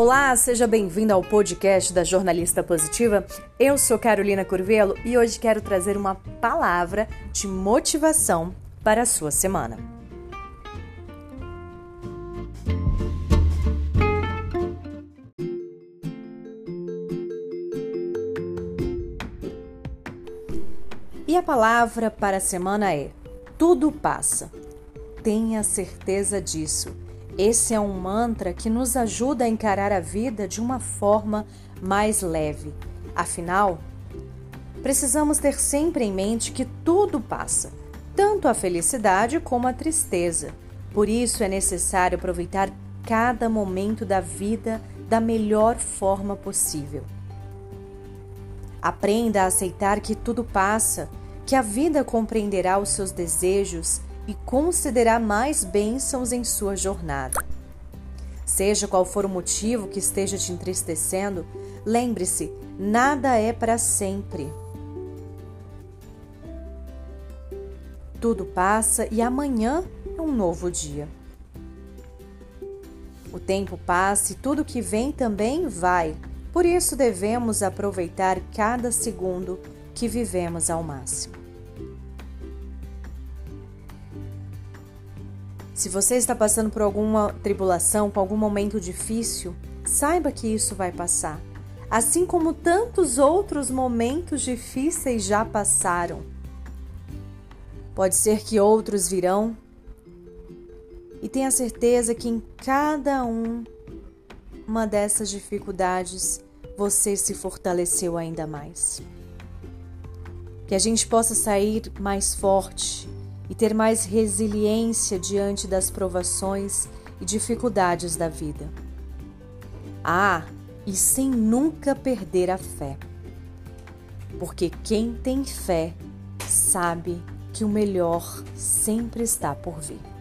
Olá, seja bem-vindo ao podcast da Jornalista Positiva. Eu sou Carolina Curvelo e hoje quero trazer uma palavra de motivação para a sua semana. E a palavra para a semana é: tudo passa. Tenha certeza disso. Esse é um mantra que nos ajuda a encarar a vida de uma forma mais leve. Afinal, precisamos ter sempre em mente que tudo passa, tanto a felicidade como a tristeza. Por isso é necessário aproveitar cada momento da vida da melhor forma possível. Aprenda a aceitar que tudo passa, que a vida compreenderá os seus desejos e concederá mais bênçãos em sua jornada. Seja qual for o motivo que esteja te entristecendo, lembre-se: nada é para sempre. Tudo passa e amanhã é um novo dia. O tempo passa e tudo que vem também vai. Por isso devemos aproveitar cada segundo que vivemos ao máximo. Se você está passando por alguma tribulação, com algum momento difícil, saiba que isso vai passar. Assim como tantos outros momentos difíceis já passaram. Pode ser que outros virão. E tenha certeza que em cada um, uma dessas dificuldades você se fortaleceu ainda mais. Que a gente possa sair mais forte, e ter mais resiliência diante das provações e dificuldades da vida. Ah, e sem nunca perder a fé. Porque quem tem fé sabe que o melhor sempre está por vir.